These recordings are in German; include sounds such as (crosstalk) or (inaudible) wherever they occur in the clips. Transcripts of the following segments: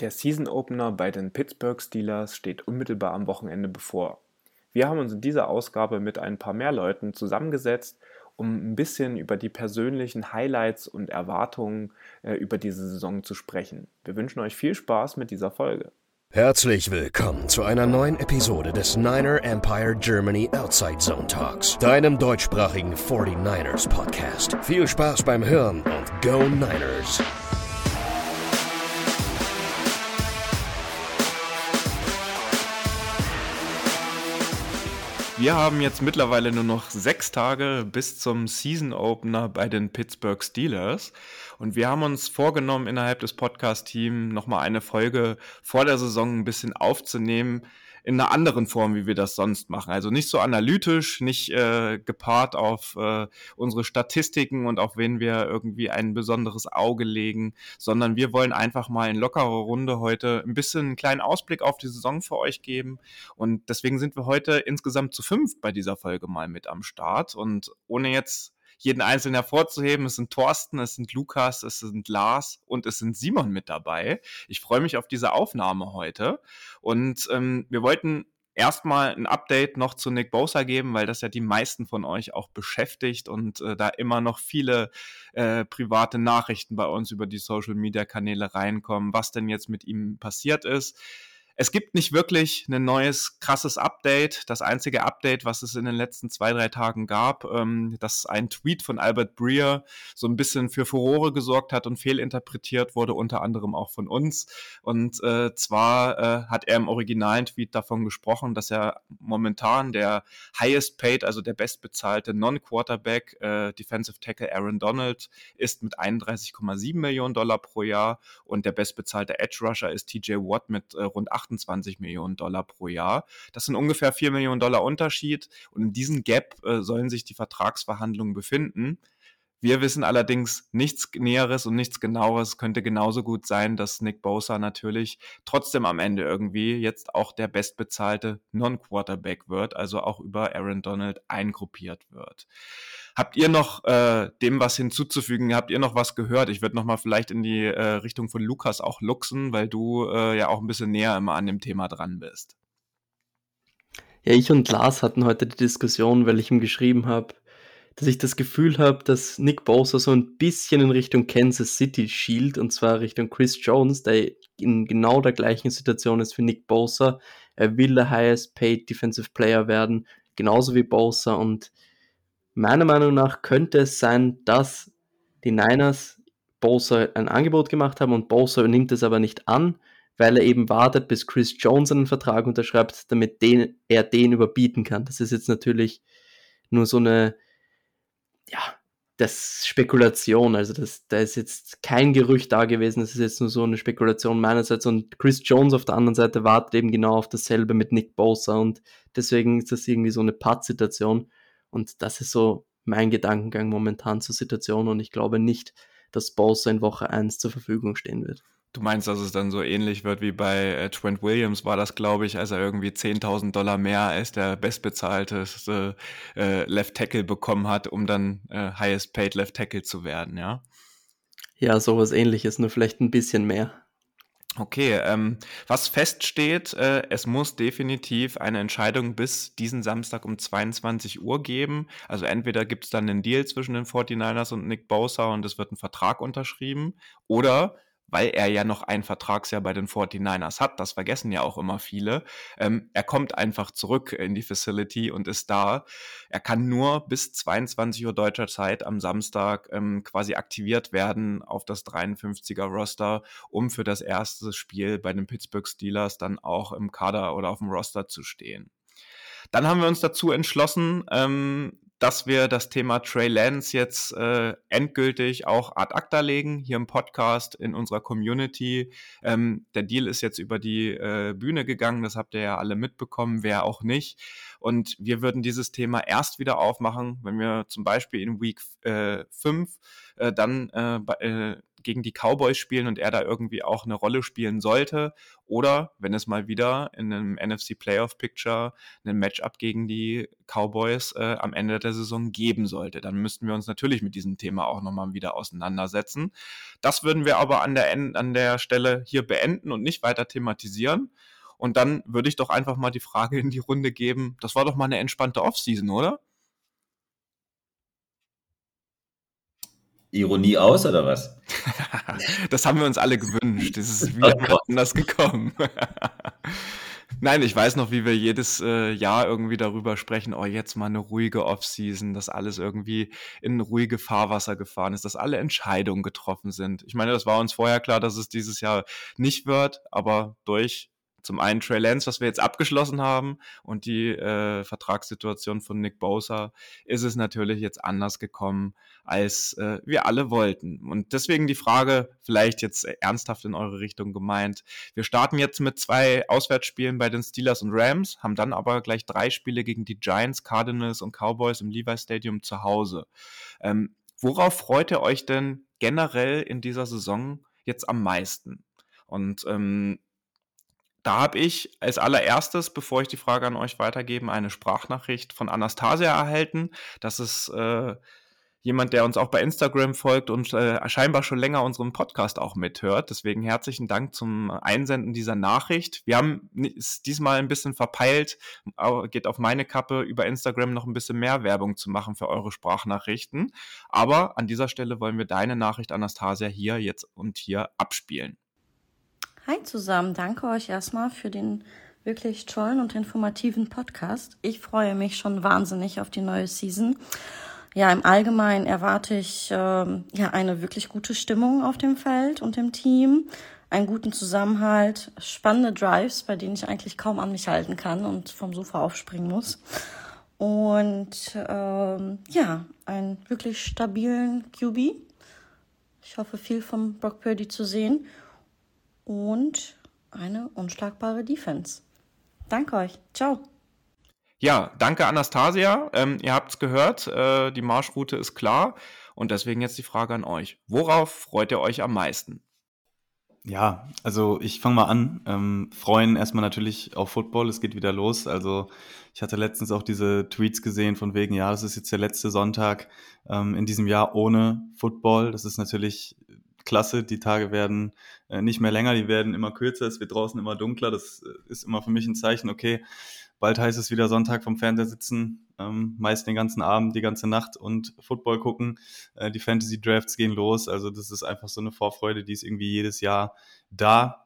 Der Season Opener bei den Pittsburgh Steelers steht unmittelbar am Wochenende bevor. Wir haben uns in dieser Ausgabe mit ein paar mehr Leuten zusammengesetzt, um ein bisschen über die persönlichen Highlights und Erwartungen äh, über diese Saison zu sprechen. Wir wünschen euch viel Spaß mit dieser Folge. Herzlich willkommen zu einer neuen Episode des Niner Empire Germany Outside Zone Talks, deinem deutschsprachigen 49ers Podcast. Viel Spaß beim Hören und Go Niners! Wir haben jetzt mittlerweile nur noch sechs Tage bis zum Season Opener bei den Pittsburgh Steelers. Und wir haben uns vorgenommen, innerhalb des Podcast-Teams nochmal eine Folge vor der Saison ein bisschen aufzunehmen, in einer anderen Form, wie wir das sonst machen. Also nicht so analytisch, nicht äh, gepaart auf äh, unsere Statistiken und auf wen wir irgendwie ein besonderes Auge legen, sondern wir wollen einfach mal in lockerer Runde heute ein bisschen einen kleinen Ausblick auf die Saison für euch geben. Und deswegen sind wir heute insgesamt zu fünf bei dieser Folge mal mit am Start. Und ohne jetzt jeden einzelnen hervorzuheben. Es sind Thorsten, es sind Lukas, es sind Lars und es sind Simon mit dabei. Ich freue mich auf diese Aufnahme heute. Und ähm, wir wollten erstmal ein Update noch zu Nick Bosa geben, weil das ja die meisten von euch auch beschäftigt und äh, da immer noch viele äh, private Nachrichten bei uns über die Social Media Kanäle reinkommen, was denn jetzt mit ihm passiert ist. Es gibt nicht wirklich ein neues, krasses Update. Das einzige Update, was es in den letzten zwei, drei Tagen gab, ähm, dass ein Tweet von Albert Breer so ein bisschen für Furore gesorgt hat und fehlinterpretiert wurde, unter anderem auch von uns. Und äh, zwar äh, hat er im originalen Tweet davon gesprochen, dass er momentan der highest paid, also der bestbezahlte Non-Quarterback äh, Defensive Tackle Aaron Donald ist mit 31,7 Millionen Dollar pro Jahr und der bestbezahlte Edge Rusher ist TJ Watt mit äh, rund 8 28 Millionen Dollar pro Jahr. Das sind ungefähr 4 Millionen Dollar Unterschied und in diesem Gap äh, sollen sich die Vertragsverhandlungen befinden. Wir wissen allerdings nichts Näheres und nichts Genaueres. Könnte genauso gut sein, dass Nick Bosa natürlich trotzdem am Ende irgendwie jetzt auch der bestbezahlte Non-Quarterback wird, also auch über Aaron Donald eingruppiert wird. Habt ihr noch äh, dem was hinzuzufügen? Habt ihr noch was gehört? Ich würde noch mal vielleicht in die äh, Richtung von Lukas auch luxen, weil du äh, ja auch ein bisschen näher immer an dem Thema dran bist. Ja, ich und Lars hatten heute die Diskussion, weil ich ihm geschrieben habe, dass ich das Gefühl habe, dass Nick Bosa so ein bisschen in Richtung Kansas City schielt und zwar Richtung Chris Jones, der in genau der gleichen Situation ist wie Nick Bosa. Er will der highest paid defensive player werden, genauso wie Bosa und meiner Meinung nach könnte es sein, dass die Niners Bosa ein Angebot gemacht haben und Bosa nimmt es aber nicht an, weil er eben wartet, bis Chris Jones einen Vertrag unterschreibt, damit den, er den überbieten kann. Das ist jetzt natürlich nur so eine, ja, das Spekulation. Also das, da ist jetzt kein Gerücht da gewesen, das ist jetzt nur so eine Spekulation meinerseits. Und Chris Jones auf der anderen Seite wartet eben genau auf dasselbe mit Nick Bosa und deswegen ist das irgendwie so eine Pattsituation. Und das ist so mein Gedankengang momentan zur Situation und ich glaube nicht, dass Bosa in Woche 1 zur Verfügung stehen wird. Du meinst, dass es dann so ähnlich wird wie bei äh, Trent Williams war das, glaube ich, als er irgendwie 10.000 Dollar mehr als der bestbezahlte äh, Left Tackle bekommen hat, um dann äh, highest paid Left Tackle zu werden, ja? Ja, sowas ähnliches, nur vielleicht ein bisschen mehr. Okay, ähm, was feststeht, äh, es muss definitiv eine Entscheidung bis diesen Samstag um 22 Uhr geben. Also entweder gibt es dann einen Deal zwischen den 49ers und Nick Bosa und es wird ein Vertrag unterschrieben oder weil er ja noch ein Vertragsjahr bei den 49ers hat, das vergessen ja auch immer viele. Ähm, er kommt einfach zurück in die Facility und ist da. Er kann nur bis 22 Uhr deutscher Zeit am Samstag ähm, quasi aktiviert werden auf das 53er Roster, um für das erste Spiel bei den Pittsburgh Steelers dann auch im Kader oder auf dem Roster zu stehen. Dann haben wir uns dazu entschlossen, ähm, dass wir das Thema Trey Lance jetzt äh, endgültig auch ad acta legen, hier im Podcast, in unserer Community. Ähm, der Deal ist jetzt über die äh, Bühne gegangen, das habt ihr ja alle mitbekommen, wer auch nicht. Und wir würden dieses Thema erst wieder aufmachen, wenn wir zum Beispiel in Week 5 äh, äh, dann äh, äh, gegen die Cowboys spielen und er da irgendwie auch eine Rolle spielen sollte. Oder wenn es mal wieder in einem NFC Playoff Picture ein Matchup gegen die Cowboys äh, am Ende der Saison geben sollte. Dann müssten wir uns natürlich mit diesem Thema auch nochmal wieder auseinandersetzen. Das würden wir aber an der, an der Stelle hier beenden und nicht weiter thematisieren. Und dann würde ich doch einfach mal die Frage in die Runde geben, das war doch mal eine entspannte Offseason, oder? Ironie aus oder was? (laughs) das haben wir uns alle gewünscht. Das ist wieder oh (laughs) anders gekommen. (laughs) Nein, ich weiß noch, wie wir jedes äh, Jahr irgendwie darüber sprechen, oh, jetzt mal eine ruhige Offseason, dass alles irgendwie in ruhige Fahrwasser gefahren ist, dass alle Entscheidungen getroffen sind. Ich meine, das war uns vorher klar, dass es dieses Jahr nicht wird, aber durch zum einen Trey Lance, was wir jetzt abgeschlossen haben, und die äh, Vertragssituation von Nick Bosa, ist es natürlich jetzt anders gekommen, als äh, wir alle wollten. Und deswegen die Frage, vielleicht jetzt ernsthaft in eure Richtung gemeint. Wir starten jetzt mit zwei Auswärtsspielen bei den Steelers und Rams, haben dann aber gleich drei Spiele gegen die Giants, Cardinals und Cowboys im Levi Stadium zu Hause. Ähm, worauf freut ihr euch denn generell in dieser Saison jetzt am meisten? Und ähm, da habe ich als allererstes, bevor ich die Frage an euch weitergebe, eine Sprachnachricht von Anastasia erhalten. Das ist äh, jemand, der uns auch bei Instagram folgt und äh, scheinbar schon länger unseren Podcast auch mithört. Deswegen herzlichen Dank zum Einsenden dieser Nachricht. Wir haben es diesmal ein bisschen verpeilt, geht auf meine Kappe, über Instagram noch ein bisschen mehr Werbung zu machen für eure Sprachnachrichten. Aber an dieser Stelle wollen wir deine Nachricht, Anastasia, hier jetzt und hier abspielen. Hi zusammen, danke euch erstmal für den wirklich tollen und informativen Podcast. Ich freue mich schon wahnsinnig auf die neue Season. Ja, im Allgemeinen erwarte ich äh, ja eine wirklich gute Stimmung auf dem Feld und im Team, einen guten Zusammenhalt, spannende Drives, bei denen ich eigentlich kaum an mich halten kann und vom Sofa aufspringen muss. Und ähm, ja, einen wirklich stabilen QB. Ich hoffe, viel vom Brock Purdy zu sehen und eine unschlagbare Defense. Danke euch. Ciao. Ja, danke Anastasia. Ähm, ihr habt es gehört, äh, die Marschroute ist klar. Und deswegen jetzt die Frage an euch. Worauf freut ihr euch am meisten? Ja, also ich fange mal an. Ähm, freuen erstmal natürlich auf Football. Es geht wieder los. Also ich hatte letztens auch diese Tweets gesehen von wegen, ja, das ist jetzt der letzte Sonntag ähm, in diesem Jahr ohne Football. Das ist natürlich klasse. Die Tage werden äh, nicht mehr länger, die werden immer kürzer, es wird draußen immer dunkler. Das äh, ist immer für mich ein Zeichen, okay, bald heißt es wieder Sonntag vom Fernseher sitzen, ähm, meist den ganzen Abend, die ganze Nacht und Football gucken. Äh, die Fantasy Drafts gehen los. Also das ist einfach so eine Vorfreude, die ist irgendwie jedes Jahr da.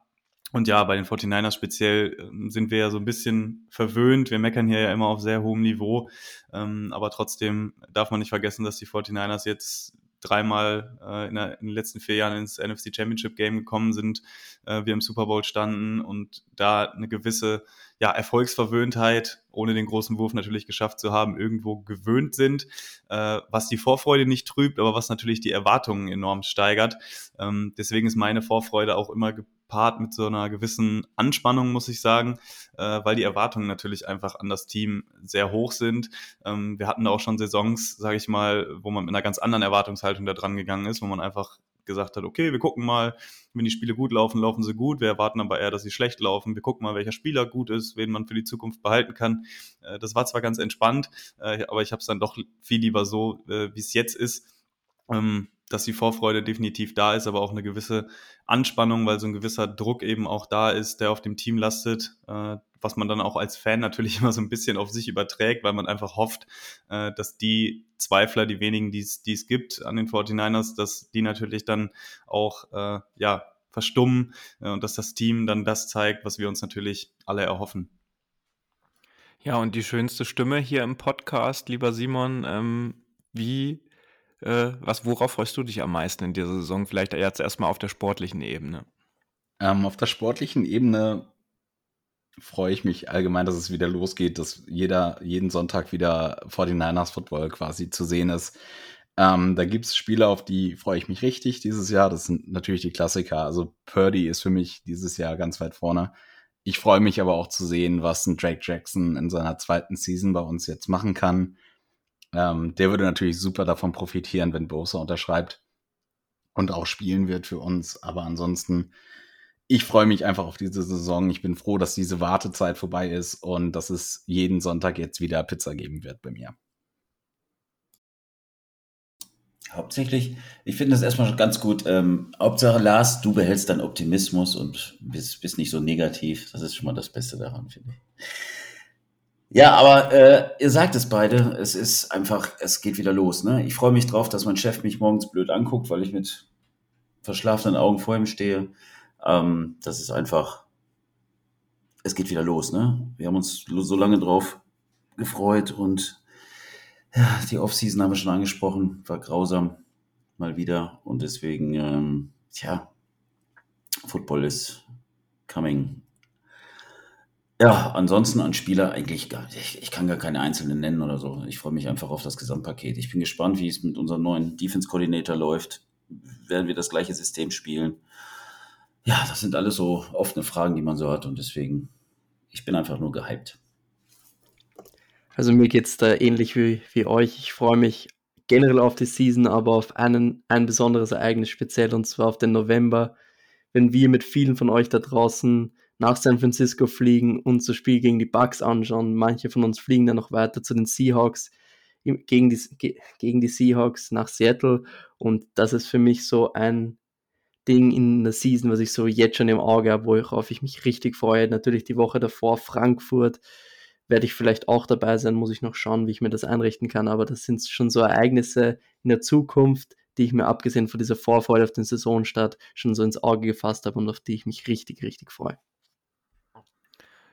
Und ja, bei den 49ers speziell ähm, sind wir ja so ein bisschen verwöhnt. Wir meckern hier ja immer auf sehr hohem Niveau. Ähm, aber trotzdem darf man nicht vergessen, dass die 49ers jetzt dreimal äh, in, der, in, den letzten vier Jahren ins NFC Championship Game gekommen sind, äh, wir im Super Bowl standen und da eine gewisse ja, Erfolgsverwöhntheit, ohne den großen Wurf natürlich geschafft zu haben, irgendwo gewöhnt sind, äh, was die Vorfreude nicht trübt, aber was natürlich die Erwartungen enorm steigert. Ähm, deswegen ist meine Vorfreude auch immer gepaart mit so einer gewissen Anspannung, muss ich sagen, äh, weil die Erwartungen natürlich einfach an das Team sehr hoch sind. Ähm, wir hatten da auch schon Saisons, sage ich mal, wo man mit einer ganz anderen Erwartungshaltung da dran gegangen ist, wo man einfach gesagt hat, okay, wir gucken mal, wenn die Spiele gut laufen, laufen sie gut. Wir erwarten aber eher, dass sie schlecht laufen. Wir gucken mal, welcher Spieler gut ist, wen man für die Zukunft behalten kann. Äh, das war zwar ganz entspannt, äh, aber ich habe es dann doch viel lieber so, äh, wie es jetzt ist. Ähm, dass die Vorfreude definitiv da ist, aber auch eine gewisse Anspannung, weil so ein gewisser Druck eben auch da ist, der auf dem Team lastet, äh, was man dann auch als Fan natürlich (laughs) immer so ein bisschen auf sich überträgt, weil man einfach hofft, äh, dass die Zweifler, die wenigen, die es gibt an den 49ers, dass die natürlich dann auch äh, ja, verstummen äh, und dass das Team dann das zeigt, was wir uns natürlich alle erhoffen. Ja, und die schönste Stimme hier im Podcast, lieber Simon, ähm, wie äh, was, worauf freust du dich am meisten in dieser Saison? Vielleicht jetzt erstmal auf der sportlichen Ebene. Ähm, auf der sportlichen Ebene freue ich mich allgemein, dass es wieder losgeht, dass jeder jeden Sonntag wieder 49ers Football quasi zu sehen ist. Ähm, da gibt es Spiele, auf die freue ich mich richtig dieses Jahr. Das sind natürlich die Klassiker. Also Purdy ist für mich dieses Jahr ganz weit vorne. Ich freue mich aber auch zu sehen, was ein Drake Jackson in seiner zweiten Season bei uns jetzt machen kann. Ähm, der würde natürlich super davon profitieren, wenn Bosa unterschreibt. und auch spielen wird für uns. Aber ansonsten, ich freue mich einfach auf diese Saison. Ich bin froh, dass diese Wartezeit vorbei ist und dass es jeden Sonntag jetzt wieder Pizza geben wird bei mir. Hauptsächlich, ich finde das erstmal ganz gut. Ähm, Hauptsache, Lars, du behältst deinen Optimismus und bist, bist nicht so negativ. Das ist schon mal das Beste daran, finde ich. Ja, aber äh, ihr sagt es beide, es ist einfach, es geht wieder los. Ne? Ich freue mich drauf, dass mein Chef mich morgens blöd anguckt, weil ich mit verschlafenen Augen vor ihm stehe. Ähm, das ist einfach, es geht wieder los. Ne? Wir haben uns so lange drauf gefreut und ja, die Offseason haben wir schon angesprochen, war grausam mal wieder und deswegen, ähm, tja, Football ist coming. Ja, ansonsten an Spieler eigentlich gar ich, ich kann gar keine einzelnen nennen oder so. Ich freue mich einfach auf das Gesamtpaket. Ich bin gespannt, wie es mit unserem neuen Defense-Coordinator läuft. Werden wir das gleiche System spielen? Ja, das sind alles so offene Fragen, die man so hat und deswegen, ich bin einfach nur gehypt. Also mir geht es da ähnlich wie, wie euch. Ich freue mich generell auf die Season, aber auf einen, ein besonderes Ereignis speziell und zwar auf den November, wenn wir mit vielen von euch da draußen nach San Francisco fliegen und das Spiel gegen die Bucks anschauen. Manche von uns fliegen dann noch weiter zu den Seahawks, gegen die, gegen die Seahawks nach Seattle und das ist für mich so ein Ding in der Season, was ich so jetzt schon im Auge habe, worauf ich mich richtig freue. Natürlich die Woche davor Frankfurt, werde ich vielleicht auch dabei sein, muss ich noch schauen, wie ich mir das einrichten kann. Aber das sind schon so Ereignisse in der Zukunft, die ich mir abgesehen von dieser Vorfreude auf den Saisonstart schon so ins Auge gefasst habe und auf die ich mich richtig, richtig freue.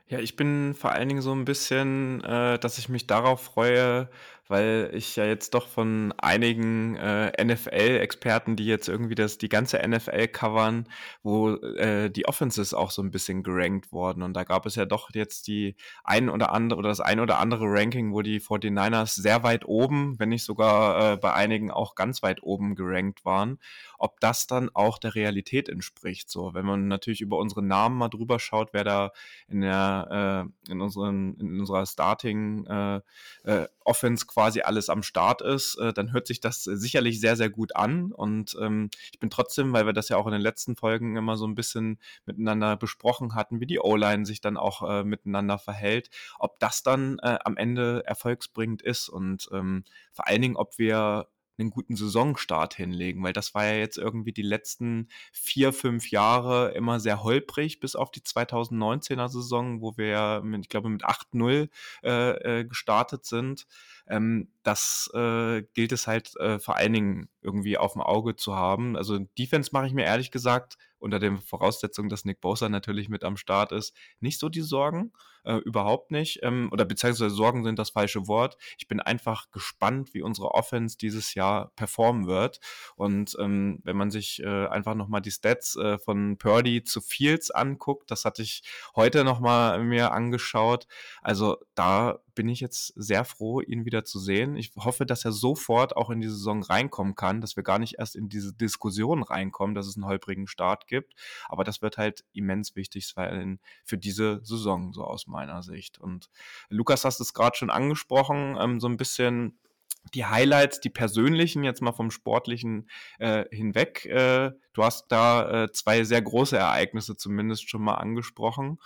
Ja, ich bin vor allen Dingen so ein bisschen, äh, dass ich mich darauf freue, weil ich ja jetzt doch von einigen äh, NFL-Experten, die jetzt irgendwie das die ganze NFL covern, wo äh, die Offenses auch so ein bisschen gerankt wurden. Und da gab es ja doch jetzt die ein oder andere oder das ein oder andere Ranking, wo die 49ers sehr weit oben, wenn nicht sogar äh, bei einigen auch ganz weit oben gerankt waren. Ob das dann auch der Realität entspricht. So, wenn man natürlich über unsere Namen mal drüber schaut, wer da in der äh, in unseren in unserer Starting äh, äh, Offense quasi alles am Start ist, äh, dann hört sich das sicherlich sehr, sehr gut an. Und ähm, ich bin trotzdem, weil wir das ja auch in den letzten Folgen immer so ein bisschen miteinander besprochen hatten, wie die O-Line sich dann auch äh, miteinander verhält, ob das dann äh, am Ende erfolgsbringend ist und ähm, vor allen Dingen, ob wir einen guten Saisonstart hinlegen, weil das war ja jetzt irgendwie die letzten vier, fünf Jahre immer sehr holprig, bis auf die 2019er Saison, wo wir ja, ich glaube, mit 8-0 äh, äh, gestartet sind. Ähm, das äh, gilt es halt äh, vor allen Dingen irgendwie auf dem Auge zu haben. Also Defense mache ich mir ehrlich gesagt unter den Voraussetzungen, dass Nick Bosa natürlich mit am Start ist, nicht so die Sorgen. Äh, überhaupt nicht. Ähm, oder beziehungsweise Sorgen sind das falsche Wort. Ich bin einfach gespannt, wie unsere Offense dieses Jahr performen wird. Und ähm, wenn man sich äh, einfach nochmal die Stats äh, von Purdy zu Fields anguckt, das hatte ich heute nochmal mir angeschaut. Also da bin ich jetzt sehr froh, ihn wieder zu sehen. Ich hoffe, dass er sofort auch in die Saison reinkommen kann, dass wir gar nicht erst in diese Diskussion reinkommen, dass es einen holprigen Start gibt. Aber das wird halt immens wichtig sein für diese Saison, so aus meiner Sicht. Und Lukas hast es gerade schon angesprochen, ähm, so ein bisschen die Highlights, die persönlichen, jetzt mal vom sportlichen äh, hinweg. Äh, du hast da äh, zwei sehr große Ereignisse zumindest schon mal angesprochen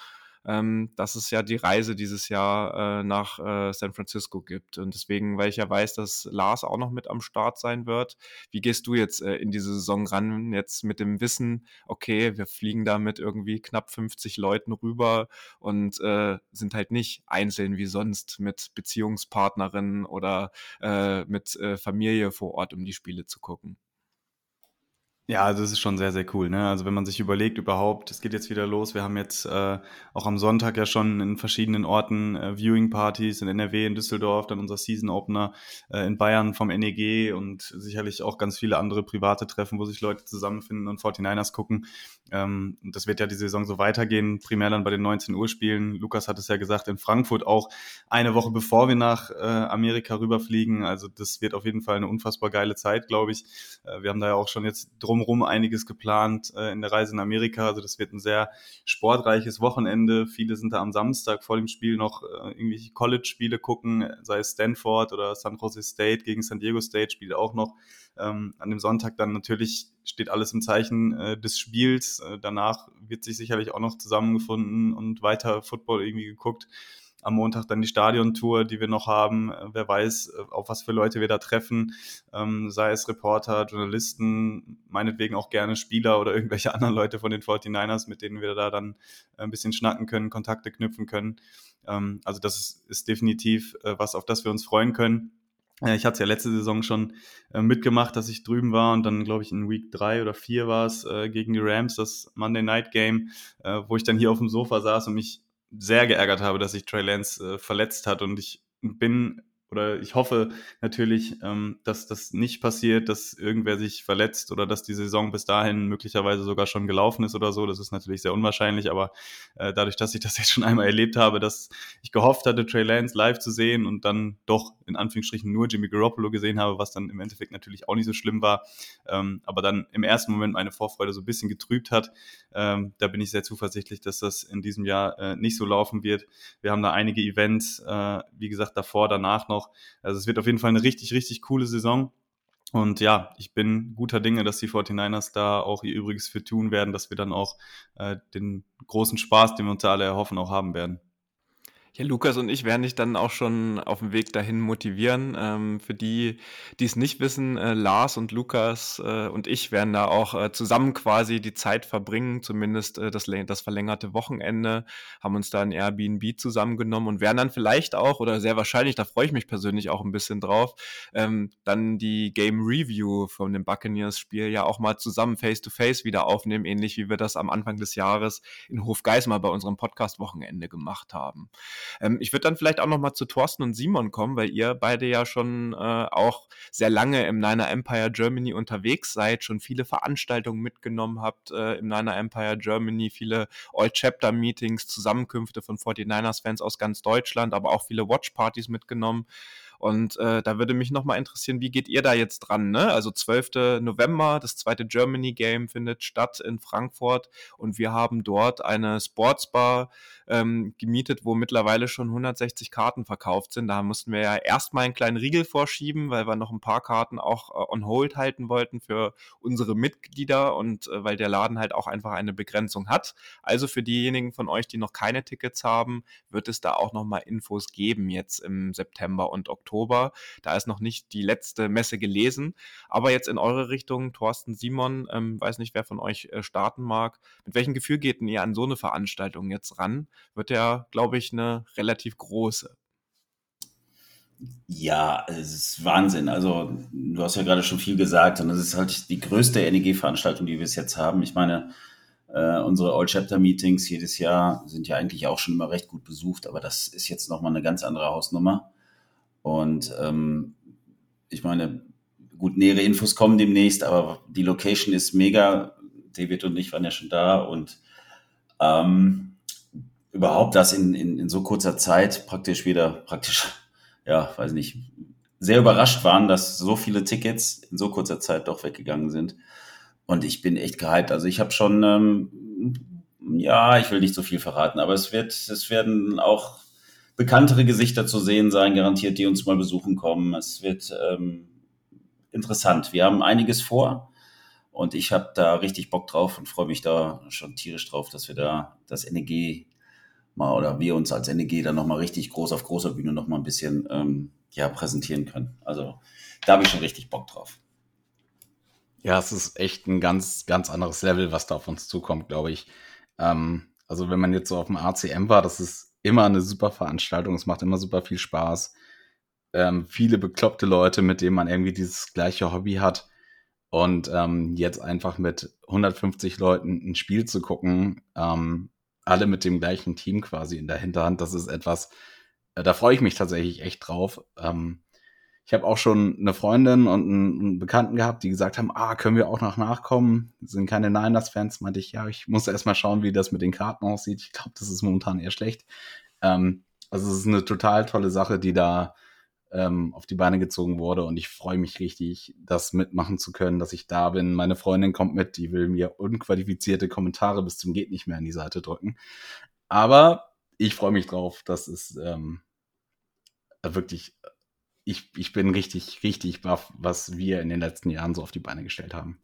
ähm, dass es ja die Reise dieses Jahr äh, nach äh, San Francisco gibt. Und deswegen, weil ich ja weiß, dass Lars auch noch mit am Start sein wird, wie gehst du jetzt äh, in diese Saison ran, jetzt mit dem Wissen, okay, wir fliegen da mit irgendwie knapp 50 Leuten rüber und äh, sind halt nicht einzeln wie sonst mit Beziehungspartnerinnen oder äh, mit äh, Familie vor Ort, um die Spiele zu gucken? Ja, also das ist schon sehr, sehr cool. Ne? Also wenn man sich überlegt überhaupt, es geht jetzt wieder los. Wir haben jetzt äh, auch am Sonntag ja schon in verschiedenen Orten äh, Viewing-Partys in NRW, in Düsseldorf, dann unser Season-Opener äh, in Bayern vom NEG und sicherlich auch ganz viele andere private Treffen, wo sich Leute zusammenfinden und 49ers gucken. Ähm, das wird ja die Saison so weitergehen, primär dann bei den 19 Uhr Spielen. Lukas hat es ja gesagt, in Frankfurt auch eine Woche bevor wir nach äh, Amerika rüberfliegen. Also das wird auf jeden Fall eine unfassbar geile Zeit, glaube ich. Äh, wir haben da ja auch schon jetzt drum drumherum einiges geplant äh, in der Reise in Amerika. Also das wird ein sehr sportreiches Wochenende. Viele sind da am Samstag vor dem Spiel noch äh, irgendwelche College-Spiele gucken, sei es Stanford oder San Jose State gegen San Diego State spielt auch noch. Ähm, an dem Sonntag dann natürlich steht alles im Zeichen äh, des Spiels. Äh, danach wird sich sicherlich auch noch zusammengefunden und weiter Football irgendwie geguckt am Montag dann die Stadiontour, die wir noch haben. Äh, wer weiß, äh, auf was für Leute wir da treffen, ähm, sei es Reporter, Journalisten, meinetwegen auch gerne Spieler oder (laughs) irgendwelche anderen Leute von den 49ers, mit denen wir da dann ein bisschen schnacken können, Kontakte knüpfen können. Ähm, also das ist, ist definitiv äh, was, auf das wir uns freuen können. Ich hatte es ja letzte Saison schon äh, mitgemacht, dass ich drüben war und dann, glaube ich, in Week 3 oder 4 war es äh, gegen die Rams, das Monday Night Game, äh, wo ich dann hier auf dem Sofa saß und mich sehr geärgert habe, dass sich Trey Lance äh, verletzt hat und ich bin oder ich hoffe natürlich, ähm, dass das nicht passiert, dass irgendwer sich verletzt oder dass die Saison bis dahin möglicherweise sogar schon gelaufen ist oder so. Das ist natürlich sehr unwahrscheinlich, aber äh, dadurch, dass ich das (laughs) jetzt schon einmal erlebt habe, dass ich gehofft hatte, Trey Lance live zu sehen und dann doch in Anführungsstrichen nur Jimmy Garoppolo gesehen habe, was dann im Endeffekt natürlich auch nicht so schlimm war, ähm, aber dann im ersten Moment meine Vorfreude so ein bisschen getrübt hat. Ähm, da bin ich sehr zuversichtlich, dass das in diesem Jahr äh, nicht so laufen wird. Wir haben da einige Events, äh, wie gesagt, davor, danach noch. Also es wird auf jeden Fall eine richtig, richtig coole Saison. Und ja, ich bin guter Dinge, dass die 49ers da auch ihr Übriges für tun werden, dass wir dann auch äh, den großen Spaß, den wir uns alle erhoffen, auch haben werden. Ja, Lukas und ich werden dich dann auch schon auf dem Weg dahin motivieren. Ähm, für die, die es nicht wissen, äh, Lars und Lukas äh, und ich werden da auch äh, zusammen quasi die Zeit verbringen, zumindest äh, das, das verlängerte Wochenende, haben uns da ein Airbnb zusammengenommen und werden dann vielleicht auch, oder sehr wahrscheinlich, da freue ich mich persönlich auch ein bisschen drauf, ähm, dann die Game Review von dem Buccaneers-Spiel ja auch mal zusammen face-to-face -face wieder aufnehmen, ähnlich wie wir das am Anfang des Jahres in Hofgeismar bei unserem Podcast-Wochenende gemacht haben. Ähm, ich würde dann vielleicht auch noch mal zu Thorsten und Simon kommen, weil ihr beide ja schon äh, auch sehr lange im Niner Empire Germany unterwegs seid, schon viele Veranstaltungen mitgenommen habt äh, im Niner Empire Germany, viele All-Chapter-Meetings, Zusammenkünfte von 49ers-Fans aus ganz Deutschland, aber auch viele Watch-Partys mitgenommen. Und äh, da würde mich nochmal interessieren, wie geht ihr da jetzt dran? Ne? Also 12. November, das zweite Germany Game findet statt in Frankfurt und wir haben dort eine Sportsbar ähm, gemietet, wo mittlerweile schon 160 Karten verkauft sind. Da mussten wir ja erstmal einen kleinen Riegel vorschieben, weil wir noch ein paar Karten auch äh, on hold halten wollten für unsere Mitglieder und äh, weil der Laden halt auch einfach eine Begrenzung hat. Also für diejenigen von euch, die noch keine Tickets haben, wird es da auch nochmal Infos geben jetzt im September und Oktober. Oktober. Da ist noch nicht die letzte Messe gelesen. Aber jetzt in eure Richtung, Thorsten, Simon, ähm, weiß nicht, wer von euch äh, starten mag. Mit welchem Gefühl geht denn ihr an so eine Veranstaltung jetzt ran? Wird ja, glaube ich, eine relativ große. Ja, es ist Wahnsinn. Also, du hast ja gerade schon viel gesagt und es ist halt die größte NEG-Veranstaltung, die wir bis jetzt haben. Ich meine, äh, unsere All-Chapter-Meetings jedes Jahr sind ja eigentlich auch schon immer recht gut besucht, aber das ist jetzt nochmal eine ganz andere Hausnummer. Und ähm, ich meine, gut, nähere Infos kommen demnächst, aber die Location ist mega. David und ich waren ja schon da und ähm, überhaupt das in, in, in so kurzer Zeit praktisch wieder, praktisch, (laughs) ja, weiß nicht, sehr überrascht waren, dass so viele Tickets in so kurzer Zeit doch weggegangen sind. Und ich bin echt gehypt. Also ich habe schon, ähm, ja, ich will nicht so viel verraten, aber es wird, es werden auch bekanntere Gesichter zu sehen sein, garantiert, die uns mal besuchen kommen. Es wird ähm, interessant. Wir haben einiges vor und ich habe da richtig Bock drauf und freue mich da schon tierisch drauf, dass wir da das NEG mal oder wir uns als NEG dann nochmal richtig groß auf großer Bühne nochmal ein bisschen ähm, ja, präsentieren können. Also da habe ich schon richtig Bock drauf. Ja, es ist echt ein ganz, ganz anderes Level, was da auf uns zukommt, glaube ich. Ähm, also wenn man jetzt so auf dem ACM war, das ist immer eine super Veranstaltung. Es macht immer super viel Spaß. Ähm, viele bekloppte Leute, mit denen man irgendwie dieses gleiche Hobby hat. Und ähm, jetzt einfach mit 150 Leuten ein Spiel zu gucken, ähm, alle mit dem gleichen Team quasi in der Hinterhand, das ist etwas, äh, da freue ich mich tatsächlich echt drauf. Ähm, ich habe auch schon eine Freundin und einen, Bekannten gehabt, die gesagt haben, ah, können wir auch noch nachkommen? Sind keine Niners-Fans, meinte ich, ja, ich muss erst mal schauen, wie das mit den Karten aussieht. Ich glaube, das ist momentan eher schlecht. Ähm, also es ist eine total tolle Sache, die da ähm, auf die Beine gezogen wurde und ich freue mich richtig, das mitmachen zu können, dass ich da bin. Meine Freundin kommt mit, die will mir unqualifizierte Kommentare bis zum geht nicht mehr an die Seite drücken. Aber ich freue mich drauf. Das ist ähm, wirklich ich, ich bin richtig, richtig baff, was wir in den letzten Jahren so auf die Beine gestellt haben.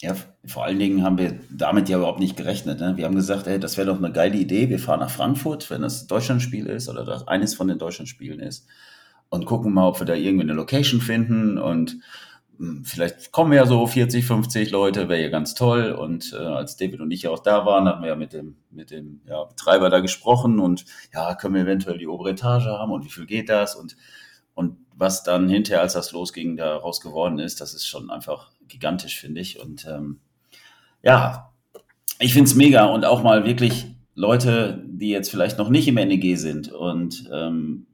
Ja, vor allen Dingen haben wir damit ja überhaupt nicht gerechnet. Ne? Wir haben gesagt, ey, das wäre doch eine geile Idee. Wir fahren nach Frankfurt, wenn das Deutschlandspiel ist oder das eines von den Deutschlandspielen ist und gucken mal, ob wir da irgendwie eine Location finden und hm, vielleicht kommen ja so 40, 50 Leute, wäre ja ganz toll. Und äh, als David und ich auch da waren, hatten wir ja mit dem, mit dem ja, Betreiber da gesprochen und ja, können wir eventuell die obere Etage haben und wie viel geht das? Und, und was dann hinterher, als das losging, daraus geworden ist, das ist schon einfach gigantisch, finde ich. Und ähm, ja, ich finde es mega und auch mal wirklich Leute, die jetzt vielleicht noch nicht im NEG sind und ähm,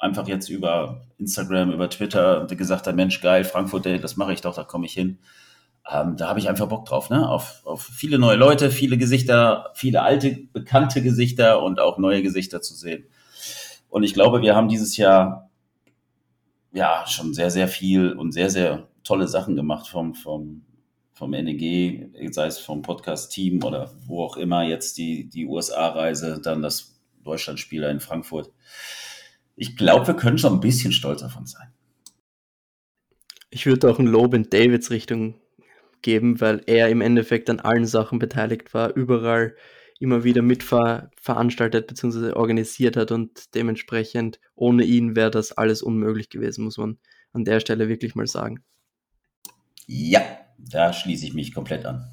einfach jetzt über Instagram, über Twitter gesagt haben, Mensch, geil, Frankfurt Day, das mache ich doch, da komme ich hin. Ähm, da habe ich einfach Bock drauf, ne? Auf, auf viele neue Leute, viele Gesichter, viele alte, bekannte Gesichter und auch neue Gesichter zu sehen. Und ich glaube, wir haben dieses Jahr ja schon sehr, sehr viel und sehr, sehr tolle Sachen gemacht vom, vom, vom NEG, sei es vom Podcast-Team oder wo auch immer, jetzt die, die USA-Reise, dann das Deutschlandspieler in Frankfurt ich glaube, wir können schon ein bisschen stolz uns sein. Ich würde auch ein Lob in Davids Richtung geben, weil er im Endeffekt an allen Sachen beteiligt war, überall immer wieder mitveranstaltet bzw. organisiert hat und dementsprechend ohne ihn wäre das alles unmöglich gewesen, muss man an der Stelle wirklich mal sagen. Ja, da schließe ich mich komplett an.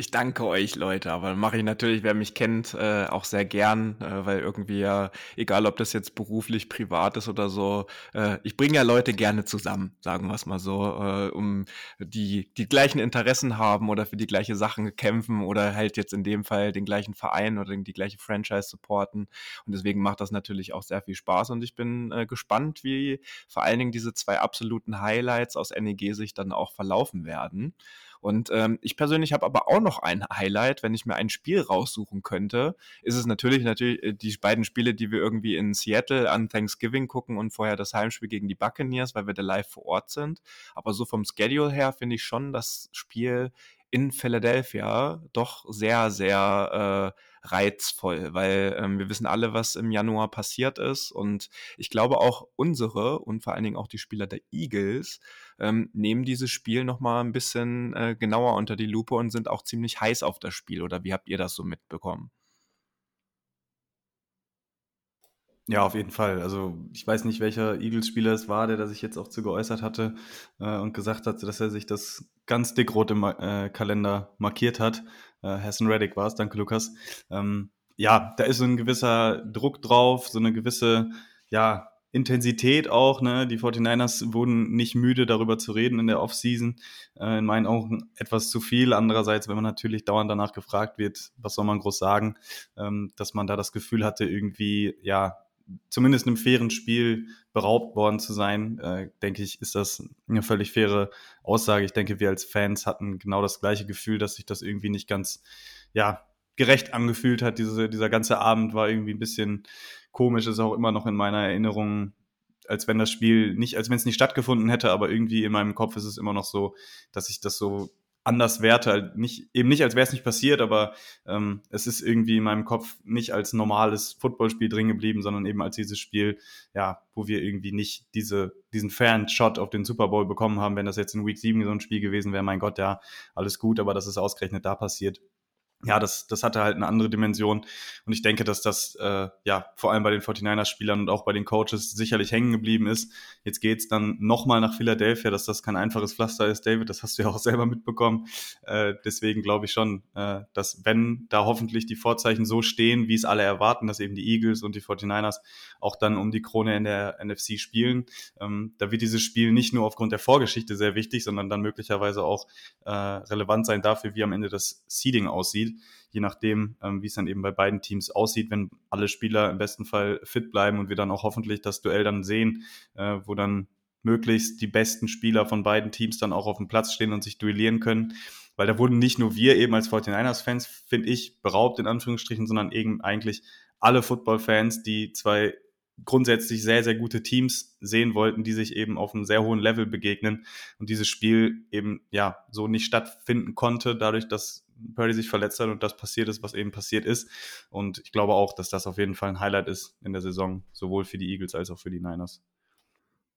Ich danke euch, Leute, aber mache ich natürlich, wer mich kennt, äh, auch sehr gern, äh, weil irgendwie ja, egal ob das jetzt beruflich, privat ist oder so, äh, ich bringe ja Leute gerne zusammen, sagen wir es mal so, äh, um die die gleichen Interessen haben oder für die gleiche Sachen kämpfen oder halt jetzt in dem Fall den gleichen Verein oder die gleiche Franchise supporten. Und deswegen macht das natürlich auch sehr viel Spaß und ich bin äh, gespannt, wie vor allen Dingen diese zwei absoluten Highlights aus NEG-Sicht dann auch verlaufen werden. Und ähm, ich persönlich habe aber auch noch ein Highlight, wenn ich mir ein Spiel raussuchen könnte, ist es natürlich natürlich äh, die beiden Spiele, die wir irgendwie in Seattle an Thanksgiving gucken und vorher das Heimspiel gegen die Buccaneers, weil wir da live vor Ort sind. Aber so vom Schedule her finde ich schon das Spiel in Philadelphia doch sehr, sehr äh, reizvoll, weil ähm, wir wissen alle, was im Januar passiert ist und ich glaube auch unsere und vor allen Dingen auch die Spieler der Eagles ähm, nehmen dieses Spiel nochmal ein bisschen äh, genauer unter die Lupe und sind auch ziemlich heiß auf das Spiel oder wie habt ihr das so mitbekommen? Ja, auf jeden Fall. Also ich weiß nicht, welcher Eagles-Spieler es war, der da sich jetzt auch zu geäußert hatte äh, und gesagt hat, dass er sich das ganz dick-rot im äh, Kalender markiert hat. Äh, Hassan Reddick war es, danke Lukas. Ähm, ja, da ist so ein gewisser Druck drauf, so eine gewisse, ja, Intensität auch, ne? Die 49ers wurden nicht müde, darüber zu reden in der Offseason. Äh, in meinen Augen etwas zu viel. Andererseits, wenn man natürlich dauernd danach gefragt wird, was soll man groß sagen, ähm, dass man da das Gefühl hatte, irgendwie, ja, zumindest einem fairen Spiel beraubt worden zu sein, äh, denke ich, ist das eine völlig faire Aussage. Ich denke, wir als Fans hatten genau das gleiche Gefühl, dass sich das irgendwie nicht ganz, ja, gerecht angefühlt hat. Diese, dieser ganze Abend war irgendwie ein bisschen komisch, ist auch immer noch in meiner Erinnerung, als wenn das Spiel nicht, als wenn es nicht stattgefunden hätte, aber irgendwie in meinem Kopf ist es immer noch so, dass ich das so anders werte, halt nicht, eben nicht, als wäre es nicht passiert, aber ähm, es ist irgendwie in meinem Kopf nicht als normales Footballspiel drin geblieben, sondern eben als dieses Spiel, ja, wo wir irgendwie nicht diese, diesen fairen Shot auf den Super Bowl bekommen haben. Wenn das jetzt in Week 7 so ein Spiel gewesen wäre, mein Gott, ja, alles gut, aber das ist ausgerechnet da passiert ja, das, das hatte halt eine andere Dimension. Und ich denke, dass das äh, ja vor allem bei den 49ers-Spielern und auch bei den Coaches sicherlich hängen geblieben ist. Jetzt geht's dann nochmal nach Philadelphia, dass das kein einfaches Pflaster ist, David. Das hast du ja auch (laughs) selber mitbekommen. Äh, deswegen glaube ich schon, äh, dass wenn da hoffentlich die Vorzeichen so stehen, wie es alle erwarten, dass eben die Eagles und die 49ers auch dann um die Krone in der NFC spielen, ähm, da wird dieses Spiel nicht nur aufgrund der Vorgeschichte sehr wichtig, sondern dann möglicherweise auch äh, relevant sein dafür, wie am Ende das Seeding aussieht je nachdem, ähm, wie es dann eben bei beiden Teams aussieht, wenn alle Spieler im besten Fall fit bleiben und wir dann auch hoffentlich das Duell dann sehen, äh, wo dann möglichst die besten Spieler von beiden Teams dann auch auf dem Platz stehen und sich duellieren können. Weil da wurden nicht nur wir eben als 49ers-Fans, finde ich, beraubt in Anführungsstrichen, sondern eben eigentlich alle Football-Fans, die zwei grundsätzlich sehr, sehr gute Teams sehen wollten, die sich eben auf einem sehr hohen Level begegnen und dieses Spiel eben ja so nicht stattfinden konnte, dadurch, dass Purdy sich verletzt hat und das passiert ist, was eben passiert ist. Und ich glaube auch, dass das auf jeden Fall ein Highlight ist in der Saison, sowohl für die Eagles als auch für die Niners.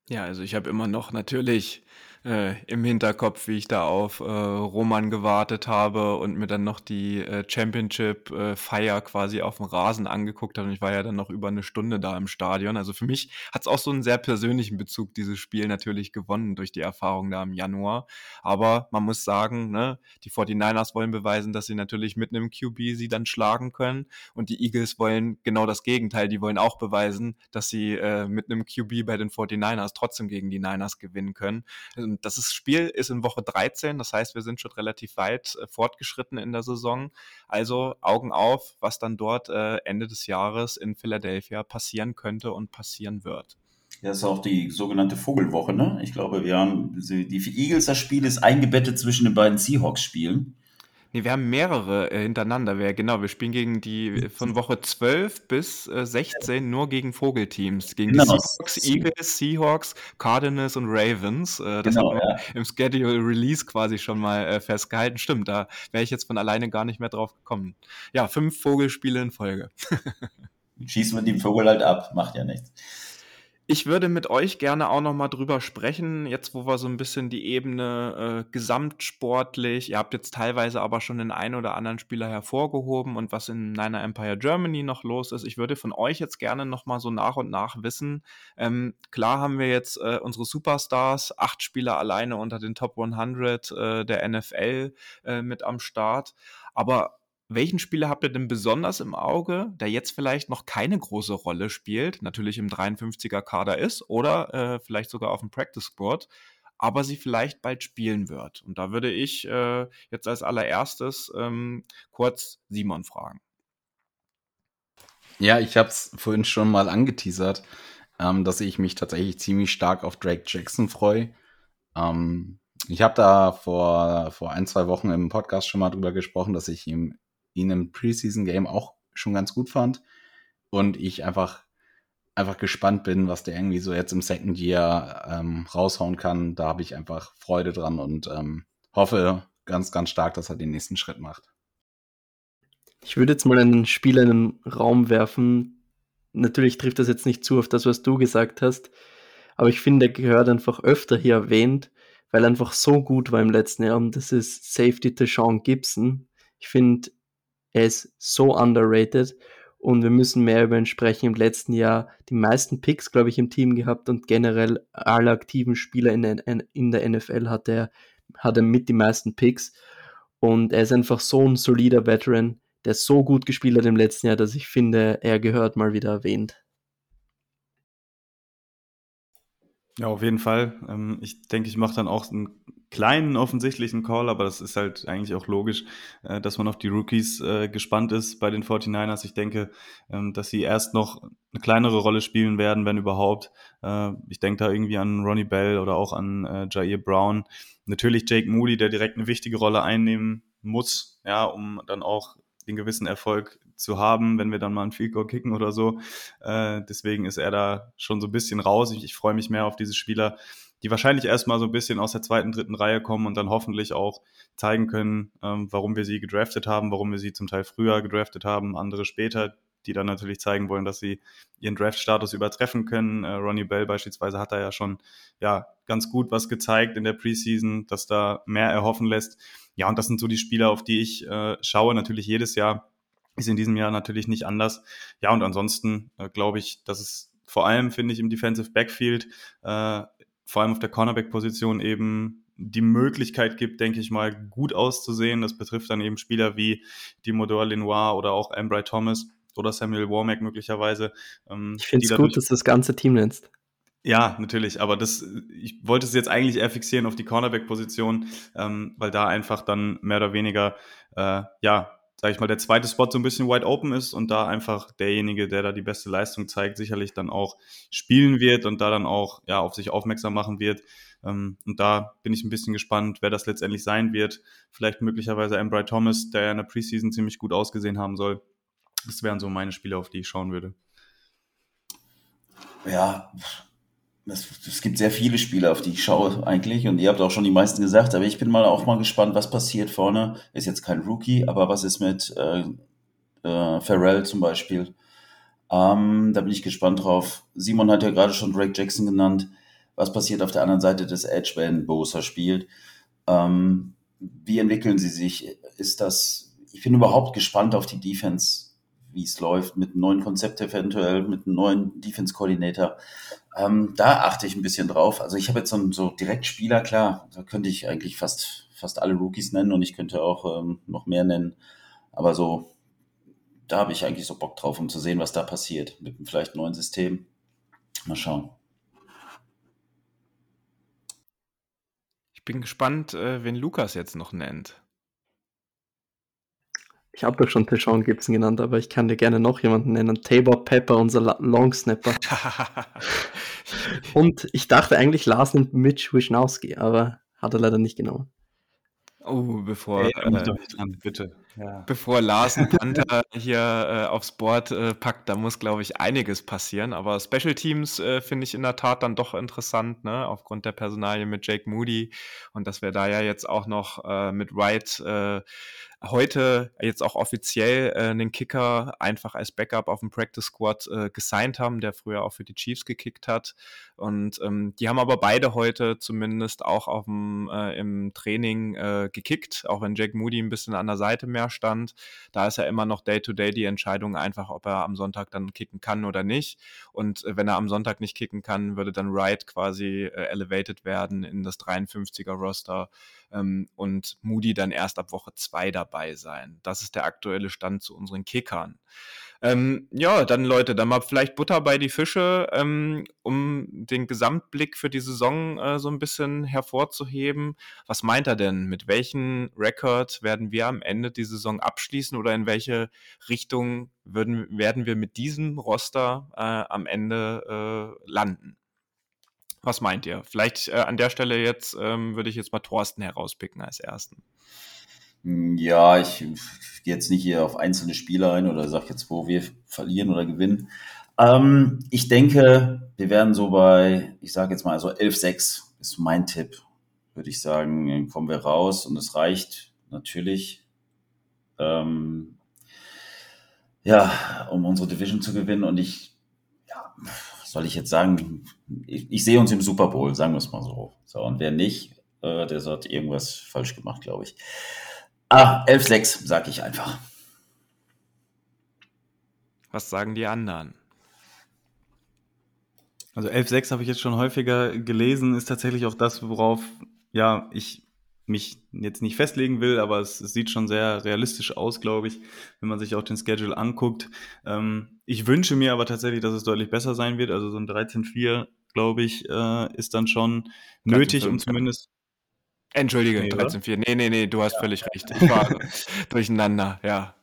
Ja, also ich habe immer noch natürlich äh, im Hinterkopf, wie ich da auf äh, Roman gewartet habe und mir dann noch die äh, Championship-Feier äh, quasi auf dem Rasen angeguckt habe. Und ich war ja dann noch über eine Stunde da im Stadion. Also für mich hat es auch so einen sehr persönlichen Bezug, dieses Spiel natürlich gewonnen durch die Erfahrung da im Januar. Aber man muss sagen, ne, die 49ers wollen beweisen, dass sie natürlich mit einem QB sie dann schlagen können. Und die Eagles wollen genau das Gegenteil. Die wollen auch beweisen, dass sie äh, mit einem QB bei den 49ers trotzdem gegen die Niners gewinnen können. Und ähm, das ist, Spiel ist in Woche 13, das heißt, wir sind schon relativ weit äh, fortgeschritten in der Saison. Also Augen auf, was dann dort äh, Ende des Jahres in Philadelphia passieren könnte und passieren wird. Ja, das ist auch die sogenannte Vogelwoche, ne? Ich glaube, wir haben die Eagles, das Spiel ist eingebettet zwischen den beiden Seahawks-Spielen. Nee, wir haben mehrere äh, hintereinander. Wir, genau, wir spielen gegen die äh, von Woche 12 bis äh, 16 nur gegen Vogelteams. Gegen genau. die Seahawks, Eagles, Seahawks, Cardinals und Ravens. Äh, das genau, hat man ja. im Schedule Release quasi schon mal äh, festgehalten. Stimmt, da wäre ich jetzt von alleine gar nicht mehr drauf gekommen. Ja, fünf Vogelspiele in Folge. (laughs) Schießen wir den Vogel halt ab, macht ja nichts. Ich würde mit euch gerne auch noch mal drüber sprechen, jetzt wo wir so ein bisschen die Ebene äh, gesamtsportlich, ihr habt jetzt teilweise aber schon den einen oder anderen Spieler hervorgehoben und was in Niner Empire Germany noch los ist. Ich würde von euch jetzt gerne noch mal so nach und nach wissen. Ähm, klar haben wir jetzt äh, unsere Superstars, acht Spieler alleine unter den Top 100 äh, der NFL äh, mit am Start, aber welchen Spieler habt ihr denn besonders im Auge, der jetzt vielleicht noch keine große Rolle spielt, natürlich im 53er Kader ist oder äh, vielleicht sogar auf dem Practice Squad, aber sie vielleicht bald spielen wird? Und da würde ich äh, jetzt als allererstes ähm, kurz Simon fragen. Ja, ich habe es vorhin schon mal angeteasert, ähm, dass ich mich tatsächlich ziemlich stark auf Drake Jackson freue. Ähm, ich habe da vor, vor ein, zwei Wochen im Podcast schon mal drüber gesprochen, dass ich ihm ihn im Preseason-Game auch schon ganz gut fand. Und ich einfach, einfach gespannt bin, was der irgendwie so jetzt im Second Year ähm, raushauen kann. Da habe ich einfach Freude dran und ähm, hoffe ganz, ganz stark, dass er den nächsten Schritt macht. Ich würde jetzt mal einen Spieler in den Raum werfen. Natürlich trifft das jetzt nicht zu auf das, was du gesagt hast, aber ich finde, er gehört einfach öfter hier erwähnt, weil er einfach so gut war im letzten Jahr und das ist Safety Sean Gibson. Ich finde, er ist so underrated und wir müssen mehr über ihn sprechen. Im letzten Jahr die meisten Picks, glaube ich, im Team gehabt und generell alle aktiven Spieler in der, in der NFL hat er, hat er mit die meisten Picks. Und er ist einfach so ein solider Veteran, der so gut gespielt hat im letzten Jahr, dass ich finde, er gehört mal wieder erwähnt. Ja, auf jeden Fall. Ähm, ich denke, ich mache dann auch einen kleinen offensichtlichen Call, aber das ist halt eigentlich auch logisch, äh, dass man auf die Rookies äh, gespannt ist bei den 49ers. Ich denke, ähm, dass sie erst noch eine kleinere Rolle spielen werden, wenn überhaupt. Äh, ich denke da irgendwie an Ronnie Bell oder auch an Jair Brown. Natürlich Jake Moody, der direkt eine wichtige Rolle einnehmen muss, ja, um dann auch den gewissen Erfolg zu haben, wenn wir dann mal ein Field Goal kicken oder so. deswegen ist er da schon so ein bisschen raus. Ich, ich freue mich mehr auf diese Spieler, die wahrscheinlich erstmal so ein bisschen aus der zweiten, dritten Reihe kommen und dann hoffentlich auch zeigen können, ähm, warum wir sie gedraftet haben, warum wir sie zum Teil früher gedraftet haben, andere später, die dann natürlich zeigen wollen, dass sie ihren Draft-Status übertreffen können. Äh, Ronnie Bell beispielsweise hat da ja schon ja ganz gut was gezeigt in der Preseason, dass da mehr erhoffen lässt. Ja, und das sind so die Spieler, auf die ich äh, schaue, natürlich jedes Jahr. Ist in diesem Jahr natürlich nicht anders. Ja, und ansonsten äh, glaube ich, dass es vor allem, finde ich, im Defensive Backfield äh, vor allem auf der Cornerback-Position eben die Möglichkeit gibt, denke ich mal, gut auszusehen. Das betrifft dann eben Spieler wie Dimodor Lenoir oder auch Ambry Thomas oder Samuel Warmack möglicherweise. Ähm, ich finde es gut, dass du das ganze Team nennst. Ja, natürlich, aber das, ich wollte es jetzt eigentlich eher fixieren auf die Cornerback-Position, ähm, weil da einfach dann mehr oder weniger, äh, ja, sage ich mal, der zweite Spot so ein bisschen wide open ist und da einfach derjenige, der da die beste Leistung zeigt, sicherlich dann auch spielen wird und da dann auch ja auf sich aufmerksam machen wird. Ähm, und da bin ich ein bisschen gespannt, wer das letztendlich sein wird. Vielleicht möglicherweise Embry Thomas, der ja in der Preseason ziemlich gut ausgesehen haben soll. Das wären so meine Spiele, auf die ich schauen würde. Ja, es, gibt sehr viele Spiele, auf die ich schaue eigentlich. Und ihr habt auch schon die meisten gesagt, aber ich bin mal auch mal gespannt, was passiert vorne. Ist jetzt kein Rookie, aber was ist mit äh, äh, Pharrell zum Beispiel? Ähm, da bin ich gespannt drauf. Simon hat ja gerade schon Drake Jackson genannt. Was passiert auf der anderen Seite des Edge, wenn Bosa spielt? Ähm, wie entwickeln sie sich? Ist das, ich bin überhaupt gespannt auf die Defense, wie es läuft, mit einem neuen Konzept eventuell, mit einem neuen Defense-Coordinator. Ähm, da achte ich ein bisschen drauf. Also ich habe jetzt so, so direkt Spieler, klar, da könnte ich eigentlich fast, fast alle Rookies nennen und ich könnte auch ähm, noch mehr nennen. Aber so, da habe ich eigentlich so Bock drauf, um zu sehen, was da passiert. Mit einem vielleicht neuen System. Mal schauen. Ich bin gespannt, äh, wen Lukas jetzt noch nennt. Ich habe doch schon Deshaun Gibson genannt, aber ich kann dir gerne noch jemanden nennen. Tabor Pepper, unser Longsnapper. (laughs) Und ich dachte eigentlich, Lars nimmt Mitch Wischnowski, aber hat er leider nicht genommen. Oh, bevor, Ey, äh, doch nicht dran, bitte. Ja. bevor Lars einen Panther hier äh, aufs Board äh, packt, da muss, glaube ich, einiges passieren. Aber Special Teams äh, finde ich in der Tat dann doch interessant, ne? aufgrund der Personalie mit Jake Moody und dass wir da ja jetzt auch noch äh, mit Wright äh, heute jetzt auch offiziell äh, einen Kicker einfach als Backup auf dem Practice Squad äh, gesigned haben, der früher auch für die Chiefs gekickt hat. Und ähm, die haben aber beide heute zumindest auch auf dem, äh, im Training äh, gekickt, auch wenn Jack Moody ein bisschen an der Seite mehr stand. Da ist ja immer noch Day-to-Day -Day die Entscheidung einfach, ob er am Sonntag dann kicken kann oder nicht. Und äh, wenn er am Sonntag nicht kicken kann, würde dann Wright quasi äh, elevated werden in das 53er Roster ähm, und Moody dann erst ab Woche zwei dabei sein. Das ist der aktuelle Stand zu unseren Kickern. Ähm, ja, dann Leute, dann mal vielleicht Butter bei die Fische, ähm, um den Gesamtblick für die Saison äh, so ein bisschen hervorzuheben. Was meint er denn? Mit welchen Rekord werden wir am Ende die Saison abschließen oder in welche Richtung würden, werden wir mit diesem Roster äh, am Ende äh, landen? Was meint ihr? Vielleicht äh, an der Stelle jetzt ähm, würde ich jetzt mal Thorsten herauspicken als ersten. Hm, ja, ich gehe jetzt nicht hier auf einzelne Spieler ein oder sage jetzt, wo wir verlieren oder gewinnen. Ähm, ich denke, wir werden so bei, ich sage jetzt mal, also 11-6 ist mein Tipp, würde ich sagen. Dann kommen wir raus und es reicht natürlich, ähm, ja, um unsere Division zu gewinnen. Und ich, ja, soll ich jetzt sagen, ich, ich sehe uns im Super Bowl, sagen wir es mal so. So, und wer nicht, äh, der hat irgendwas falsch gemacht, glaube ich. Ah, 11-6, sag ich einfach. Was sagen die anderen? Also 11-6 habe ich jetzt schon häufiger gelesen, ist tatsächlich auch das, worauf ja ich mich jetzt nicht festlegen will, aber es, es sieht schon sehr realistisch aus, glaube ich, wenn man sich auch den Schedule anguckt. Ähm, ich wünsche mir aber tatsächlich, dass es deutlich besser sein wird. Also so ein 13-4, glaube ich, äh, ist dann schon nötig, um zumindest. Entschuldige, nee, 13-4. Nee, nee, nee, du hast ja. völlig recht. Ich war (laughs) durcheinander, ja.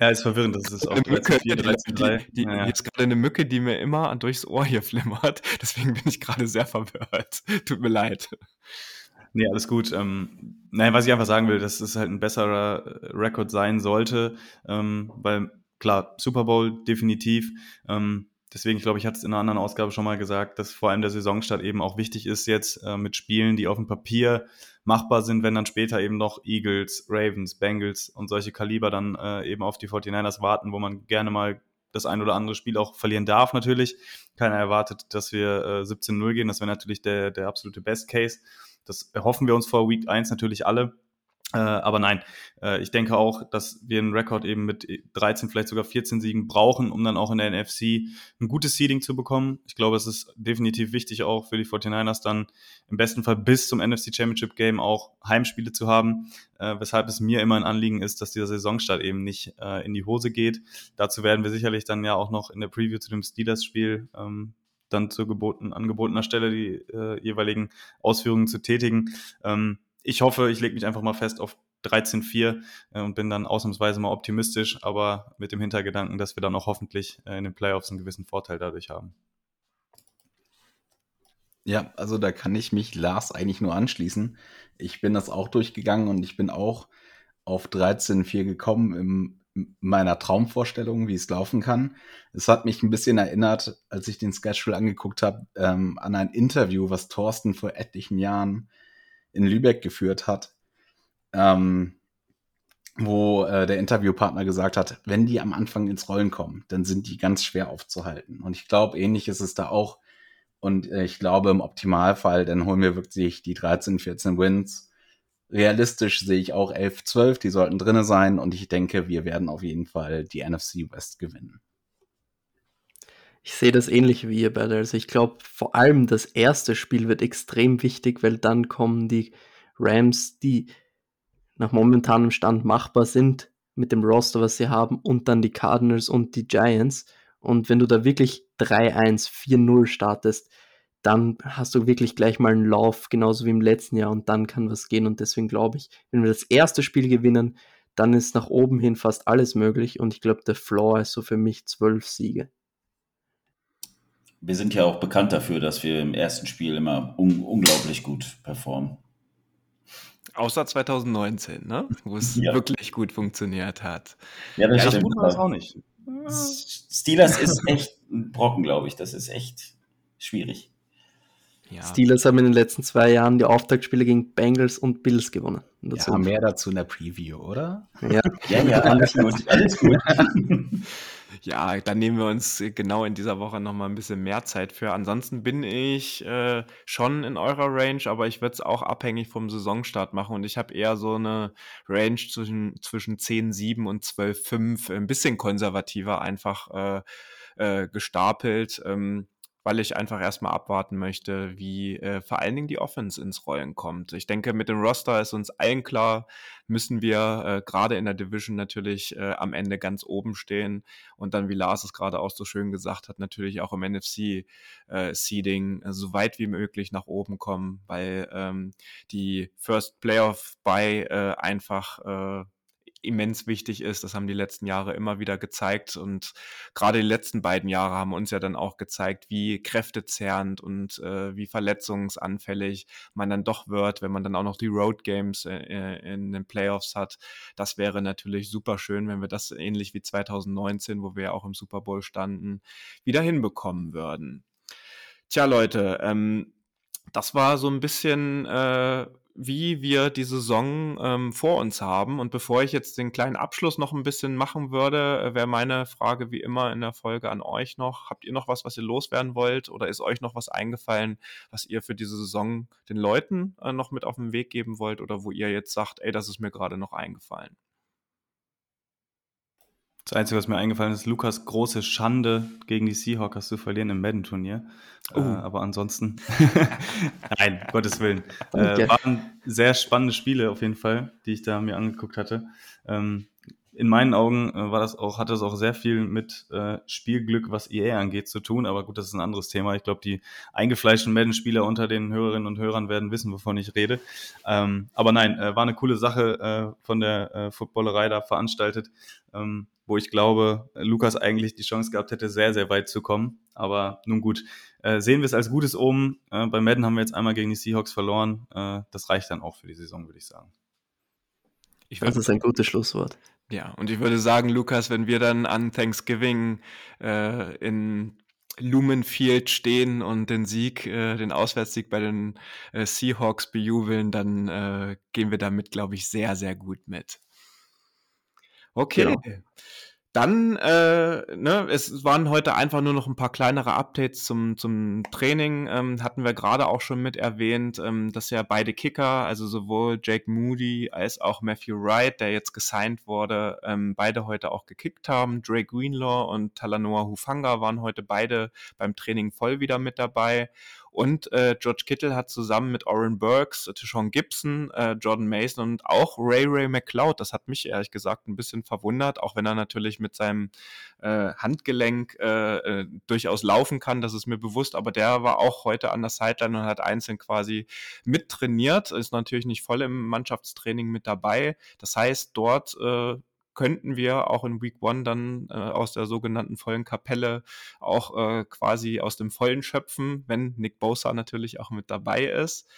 Ja, ist verwirrend, das ist auch 13, 4, 13, 3. Die, die, naja. Hier ist gerade eine Mücke, die mir immer durchs Ohr hier flimmert. (laughs) Deswegen bin ich gerade sehr verwirrt. (laughs) Tut mir leid. Nee, alles gut. Ähm, nein, was ich einfach sagen will, dass es halt ein besserer Rekord sein sollte, ähm, weil klar, Super Bowl definitiv. Ähm, deswegen, ich glaube, ich hatte es in einer anderen Ausgabe schon mal gesagt, dass vor allem der Saisonstart eben auch wichtig ist jetzt äh, mit Spielen, die auf dem Papier machbar sind, wenn dann später eben noch Eagles, Ravens, Bengals und solche Kaliber dann äh, eben auf die 49ers warten, wo man gerne mal das ein oder andere Spiel auch verlieren darf natürlich. Keiner erwartet, dass wir äh, 17-0 gehen. Das wäre natürlich der, der absolute Best Case. Das erhoffen wir uns vor Week 1 natürlich alle. Äh, aber nein, äh, ich denke auch, dass wir einen Rekord eben mit 13, vielleicht sogar 14 Siegen brauchen, um dann auch in der NFC ein gutes Seeding zu bekommen. Ich glaube, es ist definitiv wichtig auch für die 49ers dann im besten Fall bis zum NFC Championship Game auch Heimspiele zu haben, äh, weshalb es mir immer ein Anliegen ist, dass dieser Saisonstart eben nicht äh, in die Hose geht. Dazu werden wir sicherlich dann ja auch noch in der Preview zu dem Steelers-Spiel ähm, dann zu geboten, angebotener Stelle die äh, jeweiligen Ausführungen zu tätigen. Ähm, ich hoffe, ich lege mich einfach mal fest auf 13-4 äh, und bin dann ausnahmsweise mal optimistisch, aber mit dem Hintergedanken, dass wir dann auch hoffentlich äh, in den Playoffs einen gewissen Vorteil dadurch haben. Ja, also da kann ich mich Lars eigentlich nur anschließen. Ich bin das auch durchgegangen und ich bin auch auf 13-4 gekommen im meiner Traumvorstellung, wie es laufen kann. Es hat mich ein bisschen erinnert, als ich den Schedule angeguckt habe, ähm, an ein Interview, was Thorsten vor etlichen Jahren in Lübeck geführt hat, ähm, wo äh, der Interviewpartner gesagt hat, wenn die am Anfang ins Rollen kommen, dann sind die ganz schwer aufzuhalten. Und ich glaube, ähnlich ist es da auch Und äh, ich glaube, im Optimalfall, dann holen wir wirklich die 13, 14 Wins. Realistisch sehe ich auch 11, 12, die sollten drinne sein. Und ich denke, wir werden auf jeden Fall die NFC West gewinnen. Ich sehe das ähnlich wie ihr beide. Also ich glaube, vor allem das erste Spiel wird extrem wichtig, weil dann kommen die Rams, die nach momentanem Stand machbar sind mit dem Roster, was sie haben, und dann die Cardinals und die Giants. Und wenn du da wirklich 3-1, 4-0 startest, dann hast du wirklich gleich mal einen Lauf, genauso wie im letzten Jahr, und dann kann was gehen. Und deswegen glaube ich, wenn wir das erste Spiel gewinnen, dann ist nach oben hin fast alles möglich. Und ich glaube, der Floor ist so für mich zwölf Siege wir sind ja auch bekannt dafür, dass wir im ersten Spiel immer un unglaublich gut performen. Außer 2019, ne? Wo es ja. wirklich gut funktioniert hat. Ja, das, ja, das das auch nicht. Steelers ist echt ein Brocken, glaube ich. Das ist echt schwierig. Ja. Steelers haben in den letzten zwei Jahren die Auftaktspiele gegen Bengals und Bills gewonnen. Ja, mehr dazu in der Preview, oder? Ja, ja, ja alles gut. Alles gut. (laughs) Ja, dann nehmen wir uns genau in dieser Woche nochmal ein bisschen mehr Zeit für. Ansonsten bin ich äh, schon in eurer Range, aber ich würde es auch abhängig vom Saisonstart machen und ich habe eher so eine Range zwischen, zwischen 10,7 und 12,5, ein bisschen konservativer einfach äh, äh, gestapelt. Ähm, weil ich einfach erstmal abwarten möchte, wie äh, vor allen Dingen die Offense ins Rollen kommt. Ich denke, mit dem Roster ist uns allen klar, müssen wir äh, gerade in der Division natürlich äh, am Ende ganz oben stehen und dann, wie Lars es gerade auch so schön gesagt hat, natürlich auch im NFC-Seeding äh, so weit wie möglich nach oben kommen, weil ähm, die First Playoff by äh, einfach äh, immens wichtig ist. Das haben die letzten Jahre immer wieder gezeigt und gerade die letzten beiden Jahre haben uns ja dann auch gezeigt, wie kräftezerrend und äh, wie verletzungsanfällig man dann doch wird, wenn man dann auch noch die Road Games äh, äh in den Playoffs hat. Das wäre natürlich super schön, wenn wir das ähnlich wie 2019, wo wir ja auch im Super Bowl standen, wieder hinbekommen würden. Tja, Leute, ähm, das war so ein bisschen äh, wie wir die Saison ähm, vor uns haben. Und bevor ich jetzt den kleinen Abschluss noch ein bisschen machen würde, äh, wäre meine Frage wie immer in der Folge an euch noch. Habt ihr noch was, was ihr loswerden wollt? Oder ist euch noch was eingefallen, was ihr für diese Saison den Leuten äh, noch mit auf den Weg geben wollt? Oder wo ihr jetzt sagt, ey, das ist mir gerade noch eingefallen? Das Einzige, was mir eingefallen ist, Lukas große Schande gegen die Seahawkers zu verlieren im Madden-Turnier. Uh. Äh, aber ansonsten, (laughs) nein, Gottes Willen. Äh, waren sehr spannende Spiele auf jeden Fall, die ich da mir angeguckt hatte. Ähm, in meinen Augen äh, war das auch, hatte es auch sehr viel mit äh, Spielglück, was EA angeht, zu tun. Aber gut, das ist ein anderes Thema. Ich glaube, die eingefleischten Madden-Spieler unter den Hörerinnen und Hörern werden wissen, wovon ich rede. Ähm, aber nein, äh, war eine coole Sache äh, von der äh, Footballerei da veranstaltet, ähm, wo ich glaube, Lukas eigentlich die Chance gehabt hätte, sehr, sehr weit zu kommen. Aber nun gut, äh, sehen wir es als gutes Omen. Äh, bei Madden haben wir jetzt einmal gegen die Seahawks verloren. Äh, das reicht dann auch für die Saison, würde ich sagen. Ich das ist ein gutes Schlusswort. Ja, und ich würde sagen, Lukas, wenn wir dann an Thanksgiving äh, in Lumenfield stehen und den Sieg, äh, den Auswärtssieg bei den äh, Seahawks bejubeln, dann äh, gehen wir damit, glaube ich, sehr, sehr gut mit. Okay. Ja. Dann, äh, ne, es waren heute einfach nur noch ein paar kleinere Updates zum, zum Training. Ähm, hatten wir gerade auch schon mit erwähnt, ähm, dass ja beide Kicker, also sowohl Jake Moody als auch Matthew Wright, der jetzt gesigned wurde, ähm, beide heute auch gekickt haben. Drake Greenlaw und Talanoa Hufanga waren heute beide beim Training voll wieder mit dabei. Und äh, George Kittle hat zusammen mit Oren Burks, Tishon Gibson, äh, Jordan Mason und auch Ray Ray McLeod, das hat mich ehrlich gesagt ein bisschen verwundert, auch wenn er natürlich mit seinem äh, Handgelenk äh, äh, durchaus laufen kann, das ist mir bewusst, aber der war auch heute an der Sideline und hat einzeln quasi mittrainiert, ist natürlich nicht voll im Mannschaftstraining mit dabei. Das heißt, dort äh, könnten wir auch in Week One dann äh, aus der sogenannten vollen Kapelle auch äh, quasi aus dem Vollen schöpfen, wenn Nick Bosa natürlich auch mit dabei ist.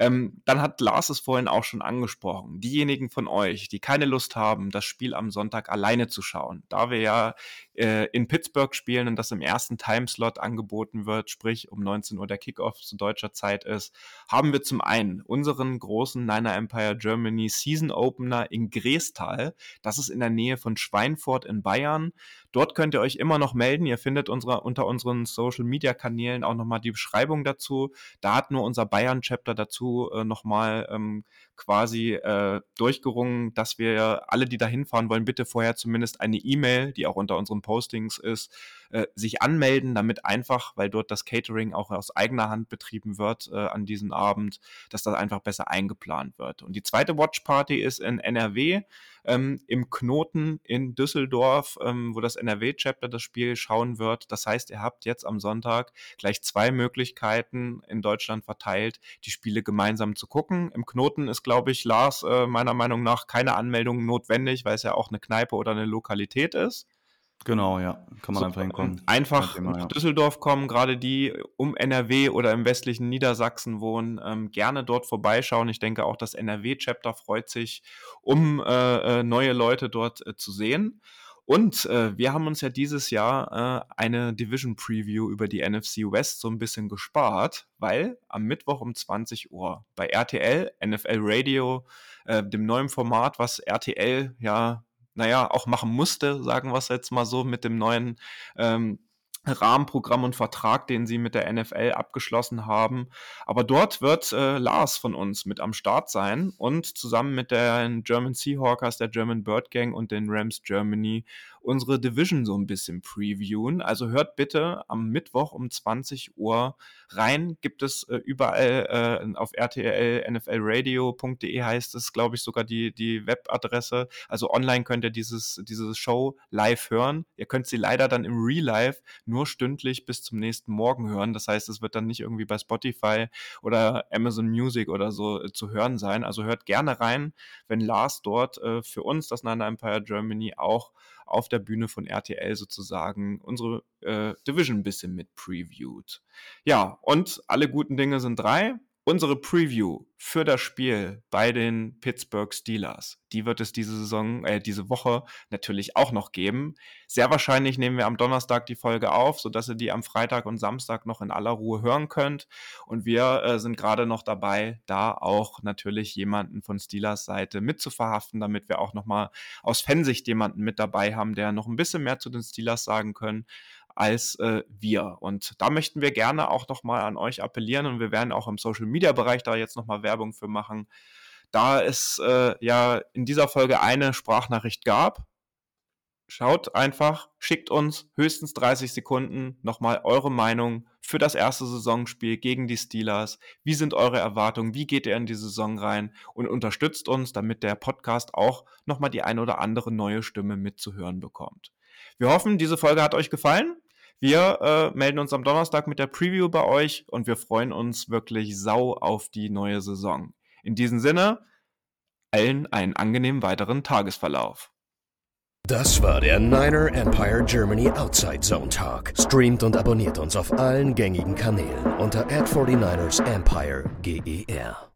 Ähm, dann hat Lars es vorhin auch schon angesprochen. Diejenigen von euch, die keine Lust haben, das Spiel am Sonntag alleine zu schauen, da wir ja äh, in Pittsburgh spielen und das im ersten Timeslot angeboten wird, sprich um 19 Uhr der Kickoff zu deutscher Zeit ist, haben wir zum einen unseren großen Niner Empire Germany Season Opener in Grestal. Das ist in der Nähe von Schweinfurt in Bayern. Dort könnt ihr euch immer noch melden. Ihr findet unsere, unter unseren Social Media Kanälen auch nochmal die Beschreibung dazu. Da hat nur unser Bayern Chapter dazu äh, nochmal ähm, quasi äh, durchgerungen, dass wir alle, die da hinfahren wollen, bitte vorher zumindest eine E-Mail, die auch unter unseren Postings ist, äh, sich anmelden, damit einfach, weil dort das Catering auch aus eigener Hand betrieben wird äh, an diesem Abend, dass das einfach besser eingeplant wird. Und die zweite Watch Party ist in NRW ähm, im Knoten in Düsseldorf, ähm, wo das NRW-Chapter das Spiel schauen wird. Das heißt, ihr habt jetzt am Sonntag gleich zwei Möglichkeiten in Deutschland verteilt, die Spiele gemeinsam zu gucken. Im Knoten ist, glaube ich, Lars äh, meiner Meinung nach keine Anmeldung notwendig, weil es ja auch eine Kneipe oder eine Lokalität ist. Genau, ja. Kann man so, einfach hinkommen. Einfach Thema, nach ja. Düsseldorf kommen, gerade die um NRW oder im westlichen Niedersachsen wohnen, ähm, gerne dort vorbeischauen. Ich denke auch das NRW-Chapter freut sich, um äh, äh, neue Leute dort äh, zu sehen. Und äh, wir haben uns ja dieses Jahr äh, eine Division Preview über die NFC West so ein bisschen gespart, weil am Mittwoch um 20 Uhr bei RTL, NFL Radio, äh, dem neuen Format, was RTL ja naja, auch machen musste, sagen wir es jetzt mal so, mit dem neuen ähm, Rahmenprogramm und Vertrag, den sie mit der NFL abgeschlossen haben. Aber dort wird äh, Lars von uns mit am Start sein und zusammen mit den German Seahawkers, der German Bird Gang und den Rams Germany unsere Division so ein bisschen previewen. Also hört bitte am Mittwoch um 20 Uhr rein. Gibt es äh, überall äh, auf RTL, nflradio.de heißt es, glaube ich, sogar die, die Webadresse. Also online könnt ihr dieses, diese Show live hören. Ihr könnt sie leider dann im Real Life nur stündlich bis zum nächsten Morgen hören. Das heißt, es wird dann nicht irgendwie bei Spotify oder Amazon Music oder so äh, zu hören sein. Also hört gerne rein, wenn Lars dort äh, für uns, das Nine Empire Germany, auch auf der Bühne von RTL sozusagen unsere äh, Division ein bisschen mit previewt. Ja, und alle guten Dinge sind drei unsere Preview für das Spiel bei den Pittsburgh Steelers, die wird es diese Saison, äh, diese Woche natürlich auch noch geben. Sehr wahrscheinlich nehmen wir am Donnerstag die Folge auf, sodass ihr die am Freitag und Samstag noch in aller Ruhe hören könnt. Und wir äh, sind gerade noch dabei, da auch natürlich jemanden von Steelers Seite mitzuverhaften, damit wir auch nochmal aus Fansicht jemanden mit dabei haben, der noch ein bisschen mehr zu den Steelers sagen können als äh, wir. Und da möchten wir gerne auch nochmal an euch appellieren und wir werden auch im Social Media Bereich da jetzt nochmal Werbung für machen. Da es äh, ja in dieser Folge eine Sprachnachricht gab, schaut einfach, schickt uns höchstens 30 Sekunden nochmal eure Meinung für das erste Saisonspiel gegen die Steelers. Wie sind eure Erwartungen? Wie geht ihr in die Saison rein? Und unterstützt uns, damit der Podcast auch nochmal die ein oder andere neue Stimme mitzuhören bekommt. Wir hoffen, diese Folge hat euch gefallen. Wir äh, melden uns am Donnerstag mit der Preview bei euch und wir freuen uns wirklich sau auf die neue Saison. In diesem Sinne, allen einen angenehmen weiteren Tagesverlauf. Das war der Niner Empire Germany Outside Zone Talk. Streamt und abonniert uns auf allen gängigen Kanälen unter ad 49 ersempire GER.